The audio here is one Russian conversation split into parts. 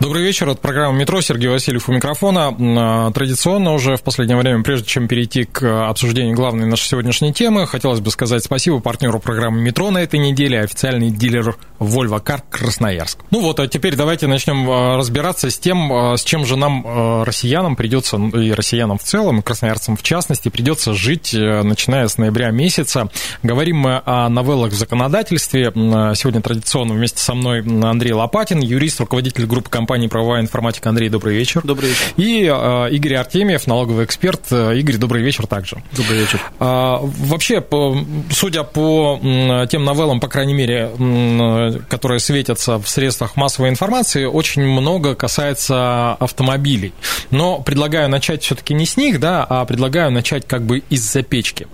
Добрый вечер. Это программа «Метро». Сергей Васильев у микрофона. А, традиционно уже в последнее время, прежде чем перейти к обсуждению главной нашей сегодняшней темы, хотелось бы сказать спасибо партнеру программы «Метро» на этой неделе, официальный дилер Volvo Car Красноярск. Ну вот, а теперь давайте начнем а, разбираться с тем, а, с чем же нам, россиянам, придется, и россиянам в целом, и красноярцам в частности, придется жить, начиная с ноября месяца. Говорим мы о новеллах в законодательстве. Сегодня традиционно вместе со мной Андрей Лопатин, юрист, руководитель группы компании «Правовая информатика». Андрей, добрый вечер. Добрый вечер. И э, Игорь Артемьев, налоговый эксперт. Э, Игорь, добрый вечер также. Добрый вечер. А, вообще, по, судя по тем новеллам, по крайней мере, которые светятся в средствах массовой информации, очень много касается автомобилей. Но предлагаю начать все-таки не с них, да, а предлагаю начать как бы из-за печки.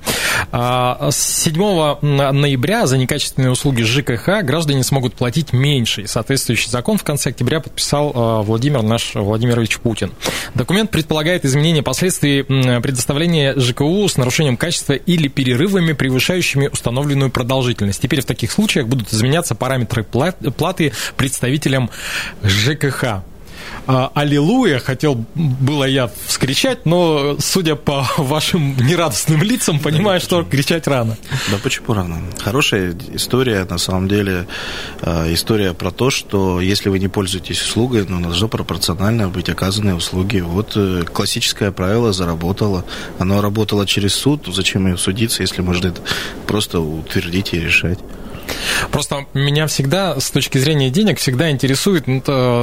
А, с 7 ноября за некачественные услуги ЖКХ граждане смогут платить меньше. соответствующий закон в конце октября подписал э, Владимир наш Владимирович Путин. Документ предполагает изменение последствий предоставления ЖКУ с нарушением качества или перерывами, превышающими установленную продолжительность. Теперь в таких случаях будут изменяться параметры платы представителям ЖКХ. А, «Аллилуйя», хотел было я вскричать, но, судя по вашим нерадостным лицам, понимаю, да, что кричать рано. Да почему рано? Хорошая история, на самом деле, а, история про то, что если вы не пользуетесь услугой, ну, должно пропорционально быть оказаны услуги. Вот э, классическое правило заработало. Оно работало через суд, зачем ее судиться, если можно это просто утвердить и решать? Просто меня всегда, с точки зрения денег, всегда интересует, ну,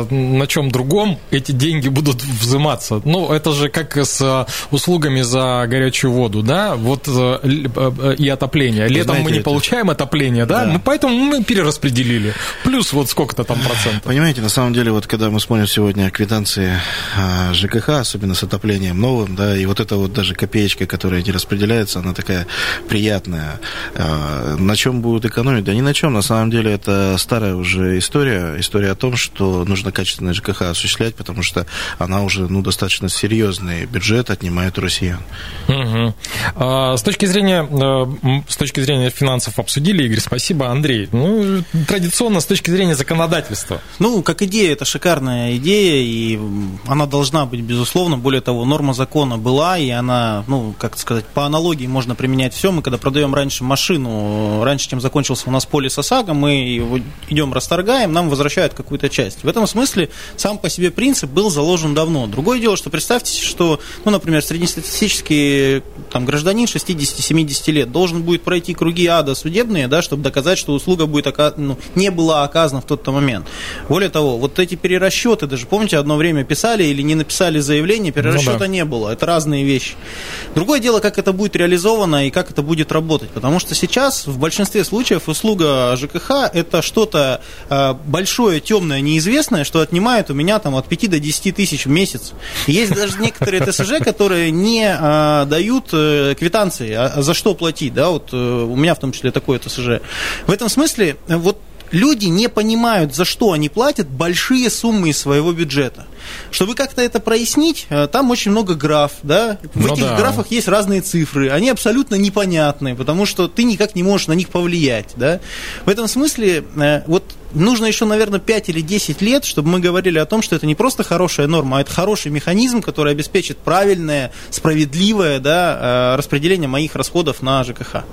на чем другом эти деньги будут взиматься. Ну, это же как с э, услугами за горячую воду, да, вот э, э, и отопление. Летом знаете, мы не это... получаем отопление, да, да. Мы, поэтому мы перераспределили. Плюс вот сколько-то там процентов. Понимаете, на самом деле, вот когда мы смотрим сегодня квитанции а, ЖКХ, особенно с отоплением новым, да, и вот эта вот даже копеечка, которая не распределяется, она такая приятная. А, на чем будут экономить? Да ни на чем. На самом деле это старая уже история. История о том, что нужно качественное ЖКХ осуществлять, потому что она уже ну, достаточно серьезный бюджет отнимает у россиян. Угу. А, с, точки зрения, э, с точки зрения финансов обсудили, Игорь, спасибо. Андрей, ну, традиционно с точки зрения законодательства. Ну, как идея, это шикарная идея, и она должна быть, безусловно. Более того, норма закона была, и она, ну, как сказать, по аналогии можно применять все. Мы когда продаем раньше машину, раньше, чем закончился у нас полис ОСАГО, мы его идем, расторгаем, нам возвращают какую-то часть. В этом смысле сам по себе принцип был заложен давно. Другое дело, что представьте, что, ну, например, среднестатистический там, гражданин 60-70 лет должен будет пройти круги ада судебные, да, чтобы доказать, что услуга будет ока... ну, не была оказана в тот-то момент. Более того, вот эти перерасчеты, даже помните, одно время писали или не написали заявление, перерасчета ну, да. не было. Это разные вещи. Другое дело, как это будет реализовано и как это будет работать. Потому что сейчас в большинстве случаев услуга ЖКХ это что-то э, большое, темное, неизвестное, что отнимает у меня там от 5 до 10 тысяч в месяц. Есть даже некоторые ТСЖ, которые не э, дают э, квитанции, а за что платить, да, вот у меня в том числе такое ТСЖ. В этом смысле вот люди не понимают, за что они платят большие суммы из своего бюджета. Чтобы как-то это прояснить, э, там очень много граф, да. В ну этих да. графах есть разные цифры, они абсолютно непонятные, потому что ты никак не можешь на них повлиять, да. В этом смысле э, вот нужно еще, наверное, 5 или 10 лет, чтобы мы говорили о том, что это не просто хорошая норма, а это хороший механизм, который обеспечит правильное, справедливое да, э, распределение моих расходов на ЖКХ.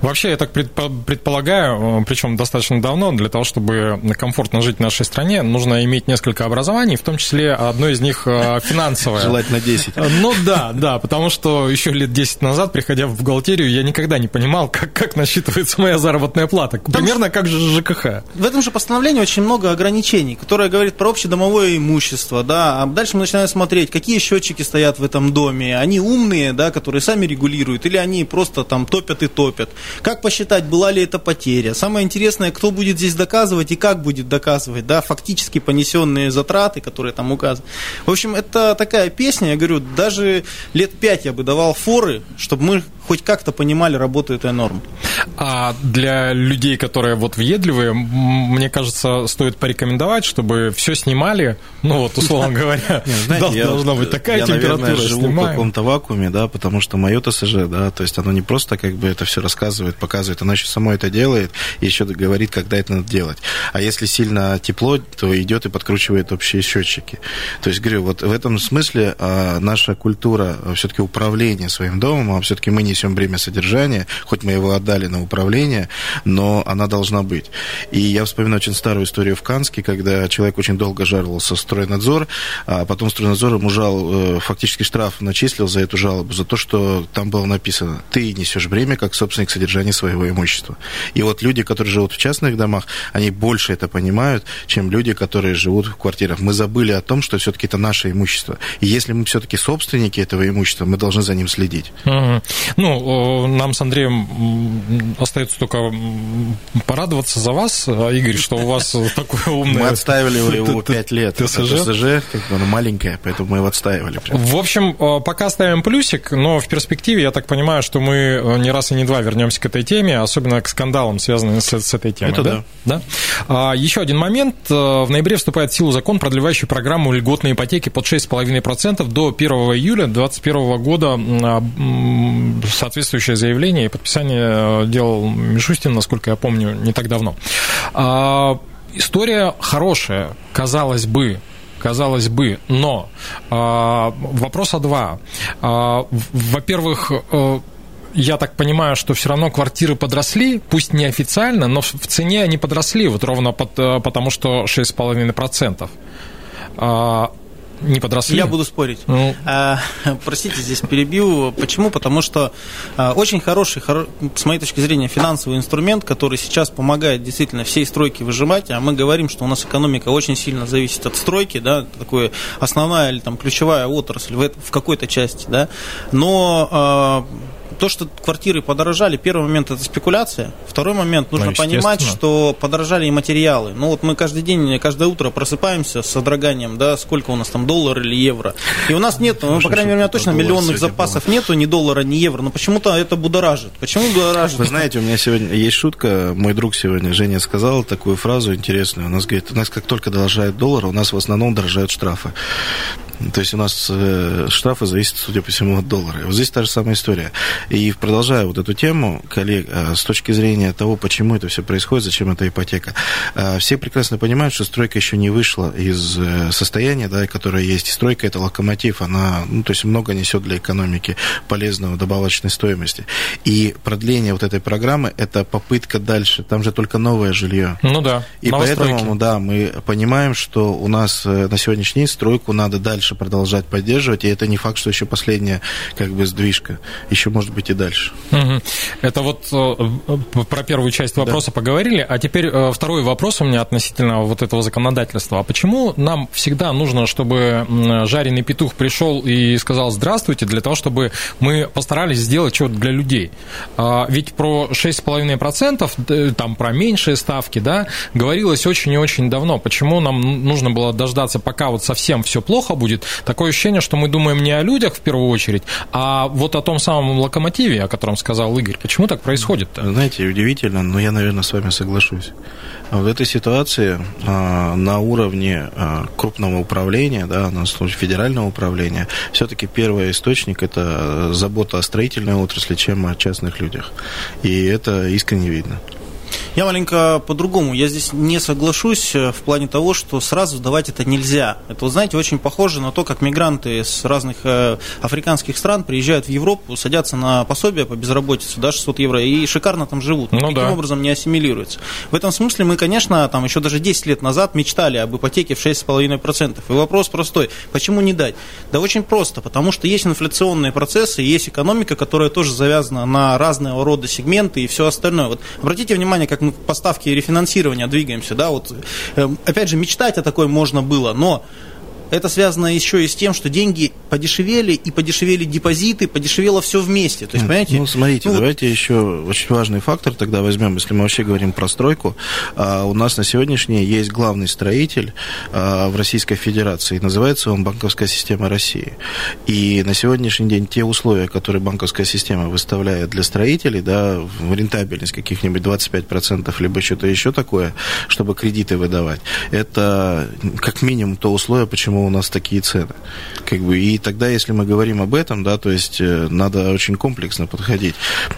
Вообще, я так предполагаю, причем достаточно давно, для того, чтобы комфортно жить в нашей стране, нужно иметь несколько образований, в том числе одно из них э, финансовое. Желательно 10. Ну да, да, потому что еще лет 10 назад, приходя в бухгалтерию, я никогда не понимал, как, как насчитывается моя заработная плата. Примерно как же ЖКХ. В этом же постановлении очень много ограничений, которое говорит про общедомовое имущество, да, а дальше мы начинаем смотреть, какие счетчики стоят в этом доме, они умные, да, которые сами регулируют, или они просто там топят и топят. Как посчитать, была ли это потеря? Самое интересное, кто будет здесь доказывать и как будет доказывать, да, фактически понесенные затраты, которые там указаны. В общем, это такая песня, я говорю, даже лет пять я бы давал форы, чтобы мы хоть как-то понимали работу этой нормы. А для людей, которые вот въедливые, мне кажется, стоит порекомендовать, чтобы все снимали, ну вот, условно говоря, должна быть такая температура. Я, живу в каком-то вакууме, да, потому что мое ТСЖ, да, то есть оно не просто как бы это все рассказывает, показывает, оно еще само это делает и еще говорит, когда это надо делать. А если сильно тепло, то идет и подкручивает общие счетчики. То есть, говорю, вот в этом смысле а, наша культура все-таки управления своим домом, а все-таки мы несем бремя содержания, хоть мы его отдали на управление, но она должна быть. И я вспоминаю очень старую историю в Канске, когда человек очень долго жаловался в стройнадзор, а потом стройнадзор ему жал, э, фактически штраф начислил за эту жалобу, за то, что там было написано, ты несешь бремя как собственник содержания своего имущества. И вот люди, которые живут в частных домах, они больше это понимают, чем люди, которые живут в квартирах. Мы забыли о том, что все-таки это наше имущество. И если мы все-таки собственники этого имущества, мы должны за ним следить. Угу. Ну, нам с Андреем остается только порадоваться за вас, а, Игорь, что у вас такое умное... Мы отставили его 5 лет. ТСЖ? ТСЖ, как бы, оно маленькое, поэтому мы его отстаивали. В общем, пока ставим плюсик, но в перспективе, я так понимаю, что мы не раз и не два вернемся к этой теме, особенно к скандалам, связанным с, с этой темой. Это да. да? да? Еще один момент. В ноябре вступает в силу закон, продлевающий программу льготной ипотеки под 6,5% до 1 июля 2021 года. Соответствующее заявление и подписание э, делал Мишустин, насколько я помню, не так давно. История хорошая, казалось бы, казалось бы, но вопроса два. Во-первых, э, я так понимаю, что все равно квартиры подросли, пусть не официально, но в цене они подросли, вот ровно под, э, потому что 6,5% не подросли? Я буду спорить. Ну. А, простите, здесь перебью. Почему? Потому что а, очень хороший, хоро... с моей точки зрения, финансовый инструмент, который сейчас помогает действительно всей стройке выжимать, а мы говорим, что у нас экономика очень сильно зависит от стройки, да, такое основная или там ключевая отрасль в, в какой-то части, да, но а, то, что квартиры подорожали, первый момент это спекуляция, второй момент нужно ну, понимать, что подорожали и материалы. Ну вот мы каждый день, каждое утро просыпаемся с содроганием, да, сколько у нас там доллар или евро. И у нас нет, ну, по крайней мере, у меня точно миллионных запасов было. нету, ни доллара, ни евро, но почему-то это будоражит. Почему будоражит? Вы знаете, у меня сегодня есть шутка, мой друг сегодня, Женя, сказал такую фразу интересную. У нас говорит, у нас как только дорожает доллар, у нас в основном дорожают штрафы. То есть у нас э, штрафы зависят, судя по всему, от доллара. Вот здесь та же самая история. И продолжая вот эту тему, коллег, э, с точки зрения того, почему это все происходит, зачем эта ипотека, э, все прекрасно понимают, что стройка еще не вышла из состояния, да, которое есть. И стройка это локомотив, она, ну, то есть много несет для экономики полезного добавочной стоимости. И продление вот этой программы это попытка дальше. Там же только новое жилье. Ну да. И поэтому, да, мы понимаем, что у нас на сегодняшний день стройку надо дальше дальше продолжать поддерживать, и это не факт, что еще последняя как бы сдвижка, еще может быть и дальше. Угу. Это вот э, про первую часть вопроса да. поговорили, а теперь э, второй вопрос у меня относительно вот этого законодательства. А почему нам всегда нужно, чтобы жареный петух пришел и сказал здравствуйте, для того, чтобы мы постарались сделать что-то для людей? А, ведь про 6,5%, там про меньшие ставки, да, говорилось очень и очень давно. Почему нам нужно было дождаться, пока вот совсем все плохо будет, будет такое ощущение, что мы думаем не о людях в первую очередь, а вот о том самом локомотиве, о котором сказал Игорь. Почему так происходит? -то? Знаете, удивительно, но я, наверное, с вами соглашусь. В этой ситуации а, на уровне а, крупного управления, да, на случае федерального управления, все-таки первый источник это забота о строительной отрасли, чем о частных людях. И это искренне видно. Я маленько по-другому. Я здесь не соглашусь э, в плане того, что сразу сдавать это нельзя. Это, вы знаете, очень похоже на то, как мигранты с разных э, африканских стран приезжают в Европу, садятся на пособие по безработице, да, 600 евро, и шикарно там живут. Ну, Таким да. образом не ассимилируются. В этом смысле мы, конечно, там еще даже 10 лет назад мечтали об ипотеке в 6,5%. И вопрос простой. Почему не дать? Да очень просто. Потому что есть инфляционные процессы, есть экономика, которая тоже завязана на разного рода сегменты и все остальное. Вот обратите внимание, как поставки и рефинансирования двигаемся, да, вот, э, опять же, мечтать о такой можно было, но это связано еще и с тем, что деньги подешевели, и подешевели депозиты, подешевело все вместе. То есть, понимаете? Ну, смотрите, ну, давайте еще очень важный фактор тогда возьмем, если мы вообще говорим про стройку. А, у нас на сегодняшний день есть главный строитель а, в Российской Федерации, называется он Банковская система России. И на сегодняшний день те условия, которые банковская система выставляет для строителей, да, в рентабельность каких-нибудь 25%, либо что-то еще такое, чтобы кредиты выдавать, это как минимум то условие, почему почему у нас такие цены. Как бы, и тогда, если мы говорим об этом, да, то есть э, надо очень комплексно подходить.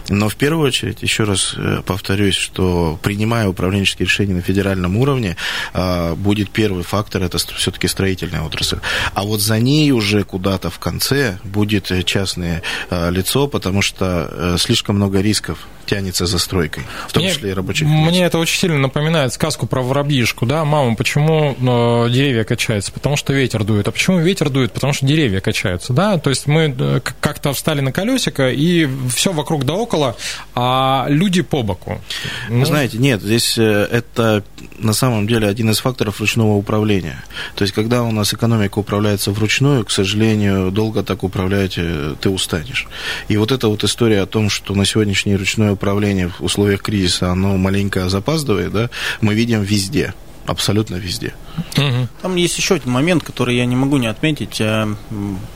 Но в первую очередь, еще раз э, повторюсь, что принимая управленческие решения на федеральном уровне, а, будет первый фактор, это все-таки строительная отрасль. А вот за ней уже куда-то в конце будет частное а, лицо, потому что э, слишком много рисков тянется за стройкой, в том мне, числе и рабочих Мне это очень сильно напоминает сказку про воробьишку, да, мама, почему деревья качаются? Потому что ветер дует. А почему ветер дует? Потому что деревья качаются, да? То есть мы э, как-то встали на колесико, и все вокруг да около, а люди по боку. Ну... Знаете, нет, здесь э, это на самом деле один из факторов ручного управления. То есть, когда у нас экономика управляется вручную, к сожалению, долго так управлять э, ты устанешь. И вот эта вот история о том, что на сегодняшнее ручное управление в условиях кризиса, оно маленько запаздывает, да, мы видим везде абсолютно везде. Там есть еще один момент, который я не могу не отметить. Э,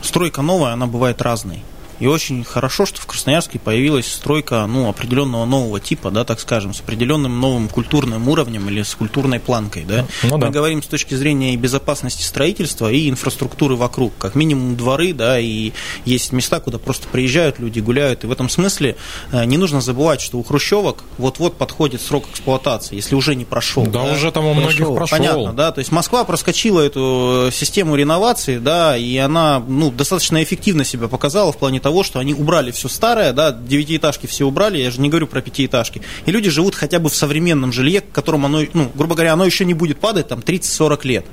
стройка новая, она бывает разной. И очень хорошо, что в Красноярске появилась стройка ну, определенного нового типа, да, так скажем, с определенным новым культурным уровнем или с культурной планкой. Да. Ну, да. Мы говорим с точки зрения и безопасности строительства, и инфраструктуры вокруг. Как минимум дворы, да, и есть места, куда просто приезжают люди, гуляют. И в этом смысле э, не нужно забывать, что у хрущевок вот-вот подходит срок эксплуатации, если уже не прошел. Да, да уже там у многих прошел. прошел. Понятно, да. То есть Москва проскочила эту систему реновации, да, и она ну, достаточно эффективно себя показала в плане того, что они убрали все старое, да, девятиэтажки все убрали, я же не говорю про пятиэтажки, и люди живут хотя бы в современном жилье, к которому оно, ну, грубо говоря, оно еще не будет падать там 30-40 лет.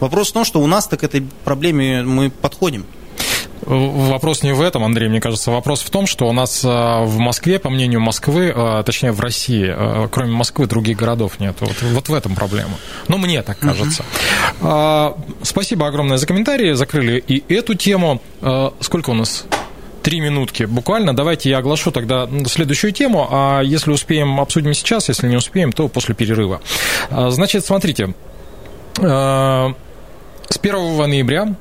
Вопрос в том, что у нас так к этой проблеме мы подходим. Вопрос не в этом, Андрей, мне кажется. Вопрос в том, что у нас э, в Москве, по мнению Москвы, э, точнее в России, э, кроме Москвы, других городов нет. Вот, вот в этом проблема. Ну, мне так кажется. Uh-huh. Спасибо огромное за комментарии. Закрыли и эту тему. Сколько у нас? Три минутки буквально. Давайте я оглашу тогда следующую тему, а если успеем, обсудим сейчас, если не успеем, то после перерыва. Значит, смотрите, с 1 ноября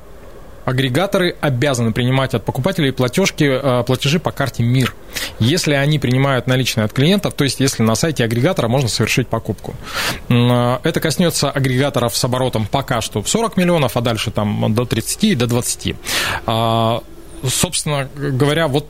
агрегаторы обязаны принимать от покупателей платежки, платежи по карте МИР. Если они принимают наличные от клиентов, то есть если на сайте агрегатора можно совершить покупку. Это коснется агрегаторов с оборотом пока что в 40 миллионов, а дальше там до 30 и до 20 собственно говоря, вот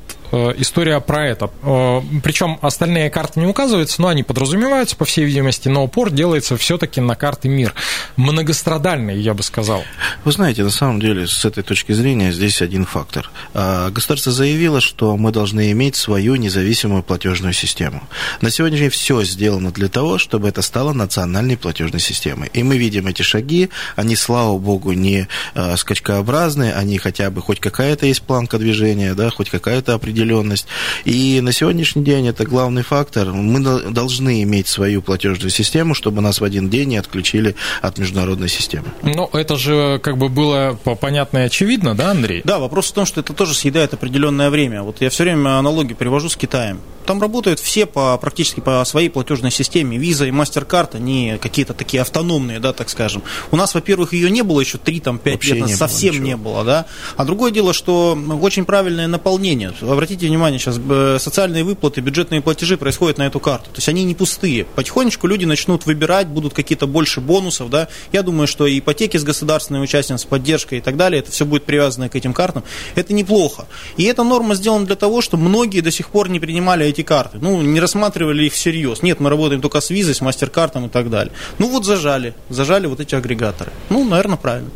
история про это. Э, Причем остальные карты не указываются, но они подразумеваются, по всей видимости, но упор делается все-таки на карты мир. Многострадальный, я бы сказал. Вы знаете, на самом деле, с этой точки зрения здесь один фактор. А, государство заявило, что мы должны иметь свою независимую платежную систему. На сегодняшний день все сделано для того, чтобы это стало национальной платежной системой. И мы видим эти шаги, они, слава богу, не э, скачкообразные, они хотя бы хоть какая-то есть планка движения, да, хоть какая-то определенная неопределенность. И на сегодняшний день это главный фактор. Мы должны иметь свою платежную систему, чтобы нас в один день не отключили от международной системы. Ну, это же как бы было понятно и очевидно, да, Андрей? Да, вопрос в том, что это тоже съедает определенное время. Вот я все время аналогии привожу с Китаем. Там работают все по, практически по своей платежной системе. Виза и MasterCard, они какие-то такие автономные, да, так скажем. У нас, во-первых, ее не было еще 3-5 лет, не совсем не было, да. А другое дело, что очень правильное наполнение. Обратите внимание, сейчас социальные выплаты, бюджетные платежи происходят на эту карту. То есть они не пустые. Потихонечку люди начнут выбирать, будут какие-то больше бонусов, да. Я думаю, что и ипотеки с государственным участием, с поддержкой и так далее, это все будет привязано к этим картам. Это неплохо. И эта норма сделана для того, чтобы многие до сих пор не принимали эти карты. Ну, не рассматривали их всерьез. Нет, мы работаем только с визой, с мастер-картом и так далее. Ну, вот зажали. Зажали вот эти агрегаторы. Ну, наверное, правильно.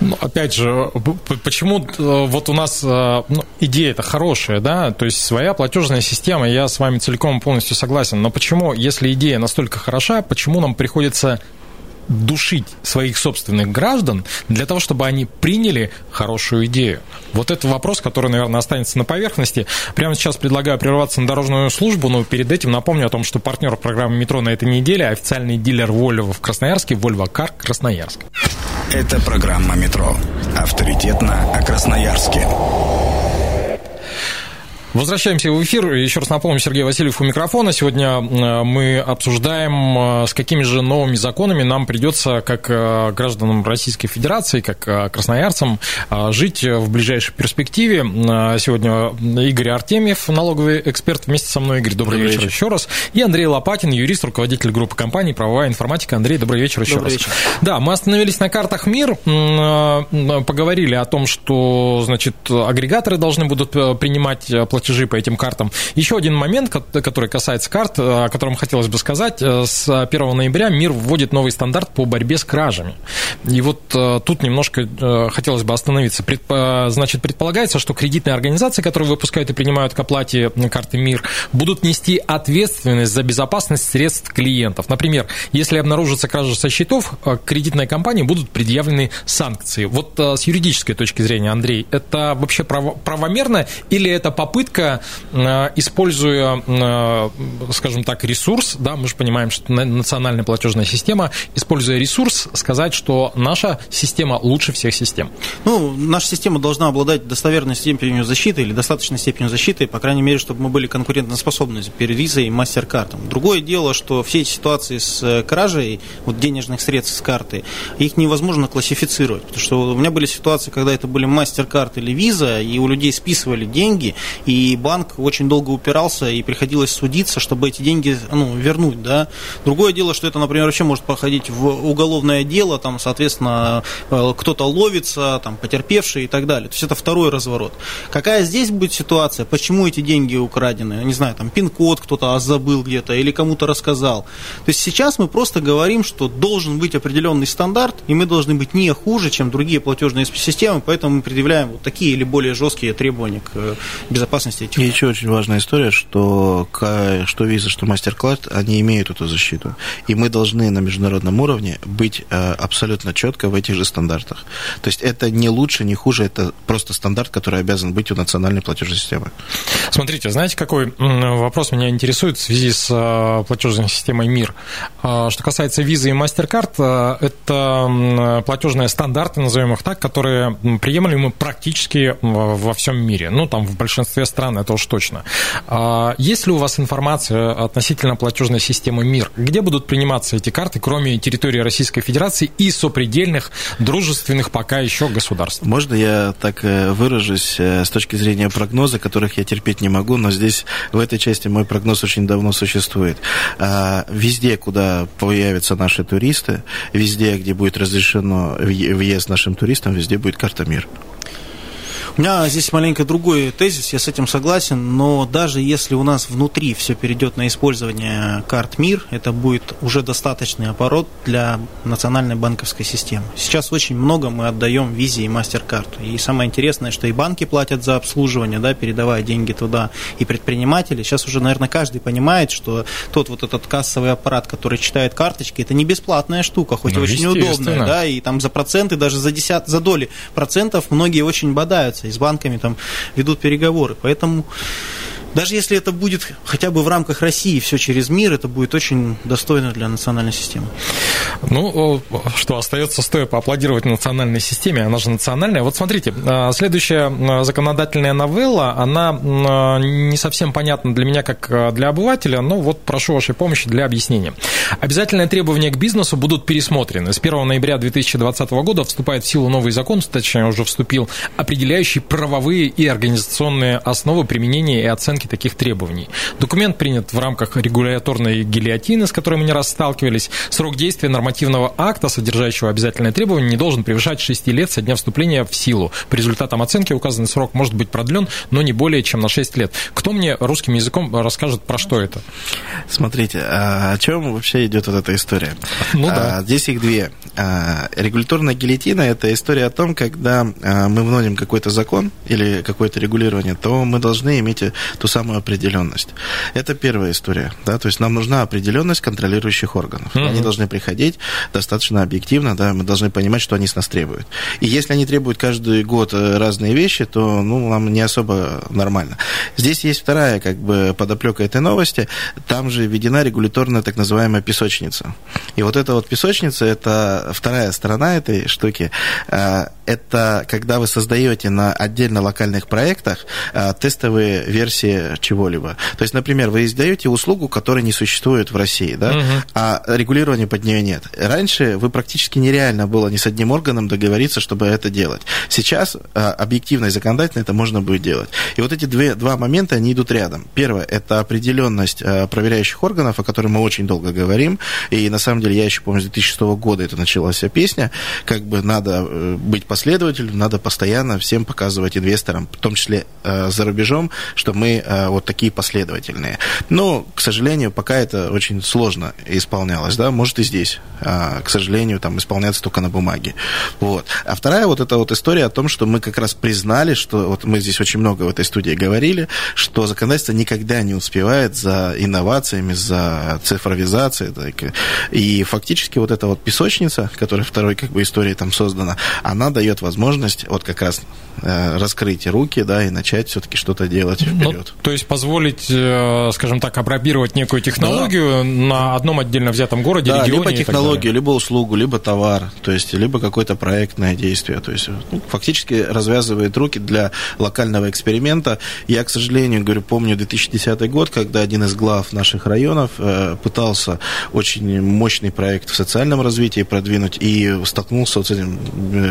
Ну, опять же, почему э, вот у нас э, ну, идея это хорошая, да, то есть своя платежная система, я с вами целиком полностью согласен, но почему, если идея настолько хороша, почему нам приходится душить своих собственных граждан для того, чтобы они приняли хорошую идею? Вот это вопрос, который, наверное, останется на поверхности. Прямо сейчас предлагаю прерваться на дорожную службу, но перед этим напомню о том, что партнер программы «Метро» на этой неделе – официальный дилер Volvo в Красноярске, Volvo Car Красноярск. Это программа «Метро». Авторитетно о Красноярске. Возвращаемся в эфир. Еще раз напомню, Сергей Васильев у микрофона. Сегодня э, мы обсуждаем, э, с какими же новыми законами нам придется, как э, гражданам Российской Федерации, как красноярцам, жить в ближайшей перспективе. Сегодня Игорь Артемьев, налоговый эксперт, вместе со мной. Игорь, добрый, добрый вечер, вечер еще раз. И Андрей Лопатин, юрист, руководитель группы компаний «Правовая информатика». Андрей, добрый вечер еще добрый раз. Вечер. Да, мы остановились на картах МИР, поговорили о том, что, значит, агрегаторы должны будут принимать платежи платежи по этим картам. Еще один момент, который касается карт, о котором хотелось бы сказать. Э, с 1 ноября мир вводит новый стандарт по борьбе с кражами. И вот э, тут немножко э, хотелось бы остановиться. Значит, предполагается, что кредитные организации, которые выпускают и принимают к оплате карты МИР, будут нести ответственность за безопасность средств клиентов. Например, если обнаружится кража со счетов, кредитной компании будут предъявлены санкции. Вот с юридической точки зрения, Андрей, это вообще правомерно или это попытка попытка, э, используя, э, скажем так, ресурс, да, мы же понимаем, что национальная платежная система, используя ресурс, сказать, что наша система лучше всех систем. Ну, наша система должна обладать достоверной степенью защиты или достаточной степенью защиты, по крайней мере, чтобы мы были конкурентоспособны перед визой и мастер-картом. Другое дело, что все эти ситуации с э, кражей вот, денежных средств с карты, их невозможно классифицировать, потому что у меня были ситуации, когда это были мастер-карт или виза, и у людей списывали деньги, и банк очень долго упирался, и приходилось судиться, чтобы эти деньги ну, вернуть. Да? Другое дело, что это, например, вообще может проходить в уголовное дело, там, соответственно, э, кто-то ловится, там, потерпевший и так далее. То есть это второй разворот. Какая здесь будет ситуация? Почему эти деньги украдены? Не знаю, там, пин-код кто-то забыл где-то или кому-то рассказал. То есть сейчас мы просто говорим, что должен быть определенный стандарт, и мы должны быть не хуже, чем другие платежные системы, поэтому мы предъявляем вот такие или более жесткие требования к э, безопасности безопасности этих. И еще очень важная история, что, что Visa, что MasterCard, они имеют эту защиту. И мы должны на международном уровне быть э, абсолютно четко в этих же стандартах. То есть это не лучше, не хуже, это просто стандарт, который обязан быть у национальной платежной системы. Смотрите, знаете, какой вопрос меня интересует в связи с э, платежной системой МИР? А, что касается Visa и MasterCard, э, это платежные стандарты, назовем их так, которые приемлемы практически во всем мире. Ну, там в большинстве стран стран, это уж точно. А есть ли у вас информация относительно платежной системы МИР? Где будут приниматься эти карты, кроме территории Российской Федерации и сопредельных дружественных пока еще государств? Можно я так э, выражусь э, с точки зрения прогноза, которых я терпеть не могу, но здесь в этой части мой прогноз очень давно существует. А, везде, куда появятся наши туристы, везде, где будет разрешено въезд нашим туристам, везде будет карта МИР. У меня здесь маленько другой тезис, я с этим согласен, но даже если у нас внутри все перейдет на использование карт МИР, это будет уже достаточный оборот для национальной банковской системы. Сейчас очень много мы отдаем визе и мастер-карту. И самое интересное, что и банки платят за обслуживание, да, передавая деньги туда, и предприниматели. Сейчас уже, наверное, каждый понимает, что тот вот этот кассовый аппарат, который читает карточки, это не бесплатная штука, хоть ну, очень удобная, да, и там за проценты, даже за, десят, за доли процентов многие очень бодаются общаются, и с банками там ведут переговоры. Поэтому даже если это будет хотя бы в рамках России все через мир, это будет очень достойно для национальной системы. Ну, что, остается стоя поаплодировать национальной системе, она же национальная. Вот смотрите, а, следующая а, законодательная новелла, она а, не совсем понятна для меня, как для обывателя, но вот прошу вашей помощи для объяснения. Обязательные требования к бизнесу будут пересмотрены. С 1 ноября 2020 года вступает в силу новый закон, точнее уже вступил, определяющий правовые и организационные основы применения и оценки оценки таких требований. Документ принят в рамках регуляторной гильотины, с которой мы не раз сталкивались. Срок действия нормативного акта, содержащего обязательное требование, не должен превышать 6 лет со дня вступления в силу. По результатам оценки указанный срок может быть продлен, но не более чем на 6 лет. Кто мне русским языком расскажет, про что это? Смотрите, а о чем вообще идет вот эта история? Ну да. А, здесь их две. А, регуляторная гильотина – это история о том, когда мы вносим какой-то закон или какое-то регулирование, то мы должны иметь ту самую определенность. Это первая история. Да? То есть нам нужна определенность контролирующих органов. Mm-hmm. Они должны приходить достаточно объективно, да, мы должны понимать, что они с нас требуют. И если они требуют каждый год э, разные вещи, то ну, нам не особо нормально. Здесь есть вторая как бы подоплека этой новости. Там же введена регуляторная так называемая песочница. И вот эта вот песочница, это вторая сторона этой штуки. Э, это когда вы создаете на отдельно локальных проектах э, тестовые версии чего-либо. То есть, например, вы издаете услугу, которая не существует в России, да, угу. а регулирования под нее нет. Раньше вы практически нереально было ни с одним органом договориться, чтобы это делать. Сейчас э, объективно и законодательно это можно будет делать. И вот эти две, два момента, они идут рядом. Первое – это определенность проверяющих органов, о которой мы очень долго говорим. И на самом деле, я еще помню, с 2006 года это началась вся песня. Как бы надо быть последовательным надо постоянно всем показывать инвесторам, в том числе э, за рубежом, что мы э, вот такие последовательные. Но, к сожалению, пока это очень сложно исполнялось, да, может и здесь, э, к сожалению, там исполняется только на бумаге. Вот. А вторая вот эта вот история о том, что мы как раз признали, что вот мы здесь очень много в этой студии говорили, что законодательство никогда не успевает за инновациями, за цифровизацией. Так, и фактически вот эта вот песочница, которая второй как бы истории там создана, она дает дает возможность вот как раз э, раскрыть руки, да, и начать все-таки что-то делать вперед. То есть позволить, э, скажем так, опробировать некую технологию да. на одном отдельно взятом городе, да, регионе. Либо технологию, либо услугу, либо товар, то есть либо какое-то проектное действие. То есть ну, фактически развязывает руки для локального эксперимента. Я, к сожалению, говорю, помню 2010 год, когда один из глав наших районов э, пытался очень мощный проект в социальном развитии продвинуть и столкнулся вот с этим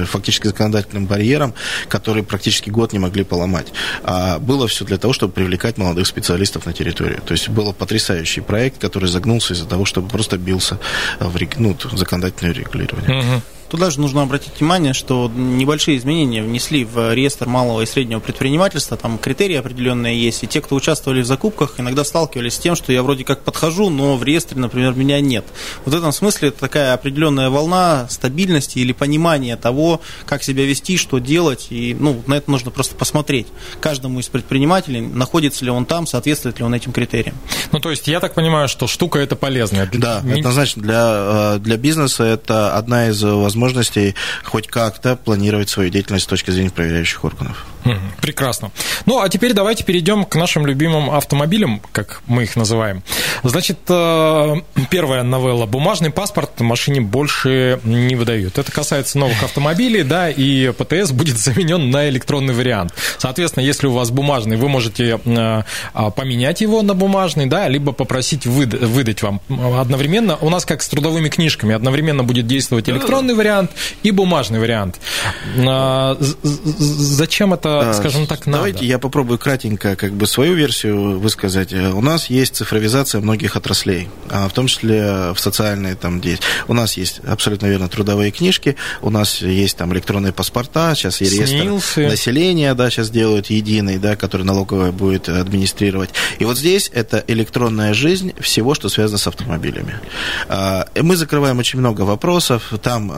фактически законодательным барьерам, которые практически год не могли поломать. А было все для того, чтобы привлекать молодых специалистов на территорию. То есть был потрясающий проект, который загнулся из-за того, чтобы просто бился в ну, законодательное регулирование. Угу. Туда же нужно обратить внимание, что небольшие изменения внесли в реестр малого и среднего предпринимательства, там критерии определенные есть, и те, кто участвовали в закупках, иногда сталкивались с тем, что я вроде как подхожу, но в реестре, например, меня нет. Вот в этом смысле это такая определенная волна стабильности или понимания того, как себя вести, что делать, и ну, на это нужно просто посмотреть. Каждому из предпринимателей, находится ли он там, соответствует ли он этим критериям. Ну, то есть, я так понимаю, что штука это полезная. Да, однозначно. Для, э, для бизнеса это одна из возможностей возможностей хоть как-то планировать свою деятельность с точки зрения проверяющих органов. Прекрасно. Ну, а теперь давайте перейдем к нашим любимым автомобилям, как мы их называем. Значит, э, первая новелла. Бумажный паспорт машине больше не выдают. Это касается новых автомобилей, да, и ПТС будет заменен на электронный вариант. Соответственно, если у вас бумажный, вы можете э, а, поменять его на бумажный, да, либо попросить выдать вам. Одновременно, у нас как с трудовыми книжками, одновременно будет действовать электронный вариант и бумажный вариант. А, зачем это а, скажем так, надо. Давайте я попробую кратенько как бы свою версию высказать. У нас есть цифровизация многих отраслей, а, в том числе в социальной там здесь. У нас есть абсолютно верно трудовые книжки, у нас есть там электронные паспорта, сейчас и реестр Снился. населения, да, сейчас делают единый, да, который налоговая будет администрировать. И вот здесь это электронная жизнь всего, что связано с автомобилями. Мы закрываем очень много вопросов, там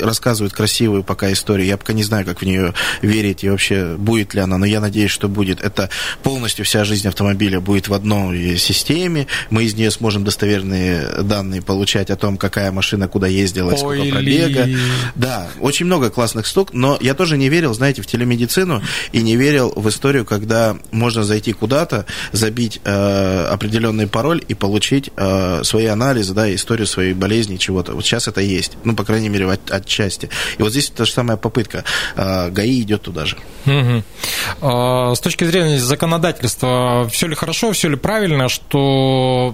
рассказывают красивую пока историю, я пока не знаю, как в нее верить и вообще вообще будет ли она, но я надеюсь, что будет. Это полностью вся жизнь автомобиля будет в одной системе. Мы из нее сможем достоверные данные получать о том, какая машина куда ездила, сколько пробега. Да, очень много классных штук, но я тоже не верил, знаете, в телемедицину и не верил в историю, когда можно зайти куда-то, забить э, определенный пароль и получить э, свои анализы, да, историю своей болезни, чего-то. Вот сейчас это есть, ну, по крайней мере, от, отчасти. И вот здесь та же самая попытка. Э, ГАИ идет туда же. Угу. С точки зрения законодательства, все ли хорошо, все ли правильно, что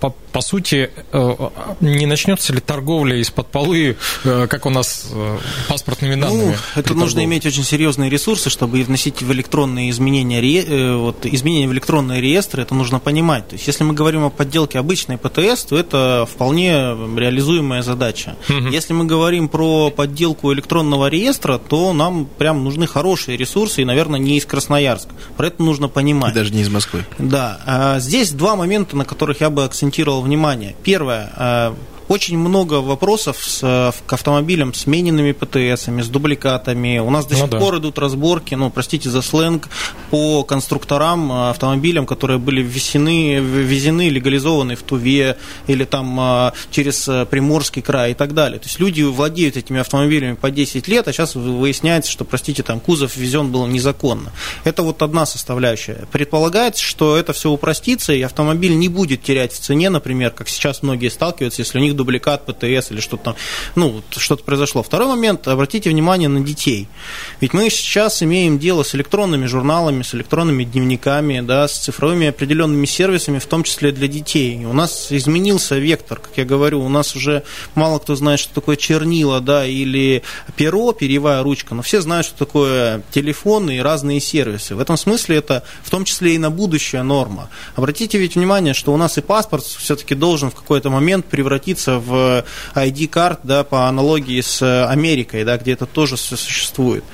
по, по сути э, не начнется ли торговля из-под полы, э, как у нас э, паспортными ну, данными? Ну, это нужно иметь очень серьезные ресурсы, чтобы вносить в электронные изменения, вот, изменения в электронные реестры, это нужно понимать. То есть, если мы говорим о подделке обычной ПТС, то это вполне реализуемая задача. Угу. Если мы говорим про подделку электронного реестра, то нам прям нужны хорошие ресурсы, и, наверное, не из Красноярска. Про это нужно понимать. И даже не из Москвы. Да. А, здесь два момента, на которых я бы акцентировал внимание. Первое. Очень много вопросов с, к автомобилям с мененными ПТСами, с дубликатами. У нас до ну, сих да. пор идут разборки, ну, простите за сленг, по конструкторам э, автомобилям, которые были ввезены, ввезены легализованы в Туве или там э, через э, Приморский край и так далее. То есть люди владеют этими автомобилями по 10 лет, а сейчас выясняется, что, простите, там кузов ввезен был незаконно. Это вот одна составляющая. Предполагается, что это все упростится, и автомобиль не будет терять в цене, например, как сейчас многие сталкиваются, если у них дубликат ПТС или что-то там, ну, что-то произошло. Второй момент, обратите внимание на детей. Ведь мы сейчас имеем дело с электронными журналами, с электронными дневниками, да, с цифровыми определенными сервисами, в том числе для детей. У нас изменился вектор, как я говорю, у нас уже мало кто знает, что такое чернила, да, или перо, перьевая ручка, но все знают, что такое телефон и разные сервисы. В этом смысле это в том числе и на будущее норма. Обратите ведь внимание, что у нас и паспорт все-таки должен в какой-то момент превратиться в ID-карт, да, по аналогии с Америкой, да, где это тоже существует.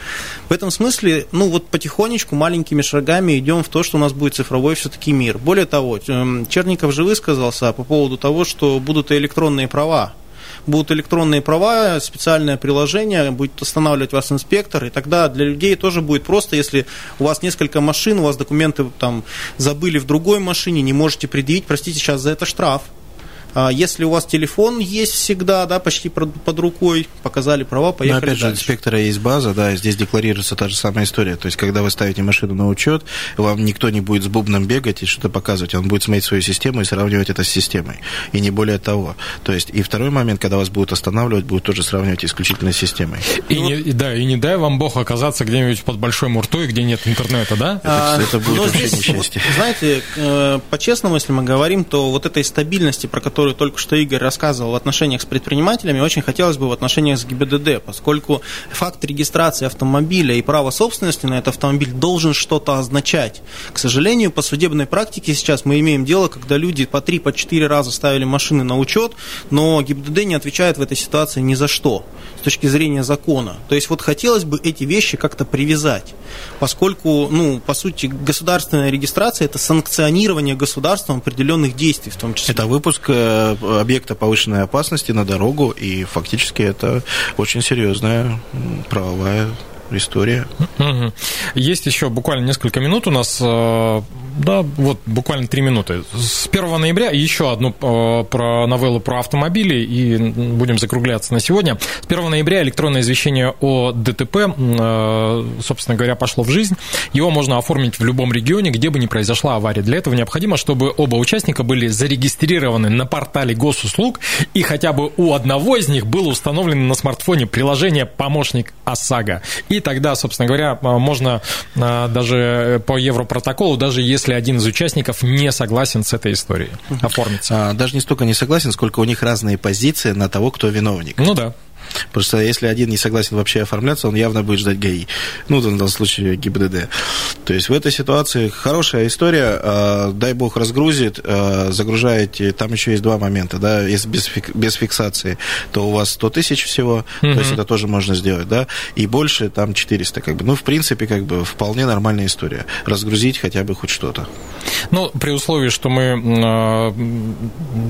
В этом смысле, ну вот потихонечку, маленькими шагами идем в то, что у нас будет цифровой все-таки мир. Более того, эм, Черников же высказался по поводу того, что будут и электронные права будут электронные права, специальное приложение, будет останавливать вас инспектор, и тогда для людей тоже будет просто, если у вас несколько машин, у вас документы там забыли в другой машине, не можете предъявить, простите, сейчас за это штраф. А если у вас телефон есть всегда, да, почти под рукой, показали права, поехали Но опять же, дальше. инспектора есть база, да, здесь декларируется та же самая история. То есть, когда вы ставите машину на учет, вам никто не будет с бубном бегать и что-то показывать. Он будет смотреть свою систему и сравнивать это с системой. И не более того. То есть, и второй момент, когда вас будут останавливать, будут тоже сравнивать исключительно с системой. И, ну, не, да, и не дай вам Бог оказаться где-нибудь под большой муртой, где нет интернета, да? А, это, это будет вообще здесь, несчастье. Знаете, э, по-честному, если мы говорим, то вот этой стабильности, про которую которую только что Игорь рассказывал в отношениях с предпринимателями, очень хотелось бы в отношениях с ГИБДД, поскольку факт регистрации автомобиля и право собственности на этот автомобиль должен что-то означать. К сожалению, по судебной практике сейчас мы имеем дело, когда люди по три, по четыре раза ставили машины на учет, но ГИБДД не отвечает в этой ситуации ни за что с точки зрения закона. То есть вот хотелось бы эти вещи как-то привязать, поскольку, ну, по сути, государственная регистрация – это санкционирование государством определенных действий в том числе. Это выпуск э, объекта повышенной опасности на дорогу, и фактически это очень серьезная правовая история. Есть еще буквально несколько минут у нас. Э, да, вот буквально три минуты. С 1 ноября еще одну э, про новеллу про автомобили, и будем закругляться на сегодня. С 1 ноября электронное извещение о ДТП, э, собственно говоря, пошло в жизнь. Его можно оформить в любом регионе, где бы ни произошла авария. Для этого необходимо, чтобы оба участника были зарегистрированы на портале госуслуг, и хотя бы у одного из них было установлено на смартфоне приложение «Помощник ОСАГО». И тогда, собственно говоря, можно даже по Европротоколу, даже если если один из участников не согласен с этой историей оформиться. А, даже не столько не согласен, сколько у них разные позиции на того, кто виновник. Ну да. Просто если один не согласен вообще оформляться, он явно будет ждать ГАИ. Ну, в данном случае ГИБДД. То есть в этой ситуации хорошая история. А, дай бог разгрузит, а, загружаете. Там еще есть два момента. Да? Если без, без фиксации, то у вас 100 тысяч всего. Mm-hmm. То есть это тоже можно сделать. Да? И больше там 400. Как бы. Ну, в принципе, как бы вполне нормальная история. Разгрузить хотя бы хоть что-то. Ну, при условии, что мы а,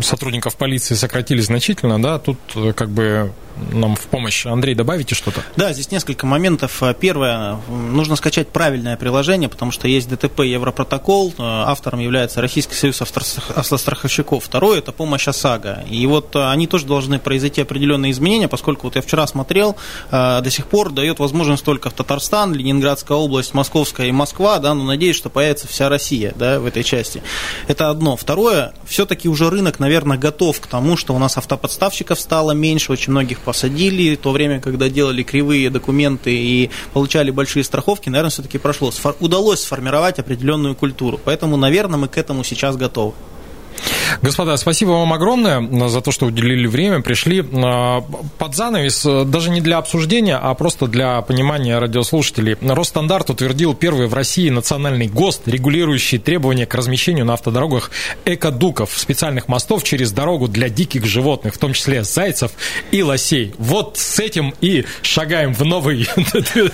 сотрудников полиции сократили значительно, да, тут э, как бы нам в помощь. Андрей, добавите что-то? Да, здесь несколько моментов. Первое, нужно скачать правильное приложение, потому что есть ДТП Европротокол, автором является Российский союз автостраховщиков. Второе, это помощь ОСАГО. И вот они тоже должны произойти определенные изменения, поскольку вот я вчера смотрел, э, до сих пор дает возможность только в Татарстан, Ленинградская область, Московская и Москва, да, но надеюсь, что появится вся Россия, да, в этой части. Это одно. Второе, все-таки уже рынок, наверное, готов к тому, что у нас автоподставщиков стало меньше, очень многих посадили, то время, когда делали кривые документы и получали большие страховки, наверное, все-таки прошло. Сфор- удалось сформировать определенную культуру. Поэтому, наверное, мы к этому сейчас готовы. Господа, спасибо вам огромное за то, что уделили время, пришли. А, под занавес, э, даже не для обсуждения, а просто для понимания радиослушателей. Росстандарт утвердил первый в России национальный ГОСТ, регулирующий требования к размещению на автодорогах экодуков, специальных мостов через дорогу для диких животных, в том числе зайцев и лосей. Вот с этим и шагаем в новый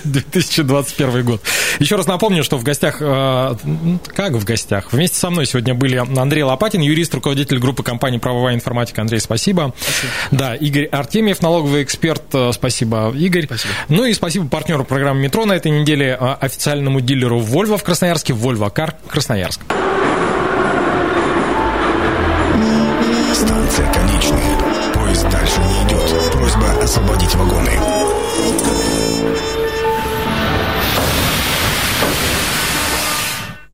2021 год. Еще раз напомню, что в гостях, э, как в гостях, вместе со мной сегодня были Андрей Лопатин, юрист, руководитель руководитель группы компании «Правовая информатика». Андрей, спасибо. спасибо. Да, Игорь Артемьев, налоговый эксперт. Спасибо, Игорь. Спасибо. Ну и спасибо партнеру программы «Метро» на этой неделе, официальному дилеру «Вольво» в Красноярске, «Вольво Кар» Красноярск. Станция конечная. Поезд дальше не идет. Просьба освободить вагоны.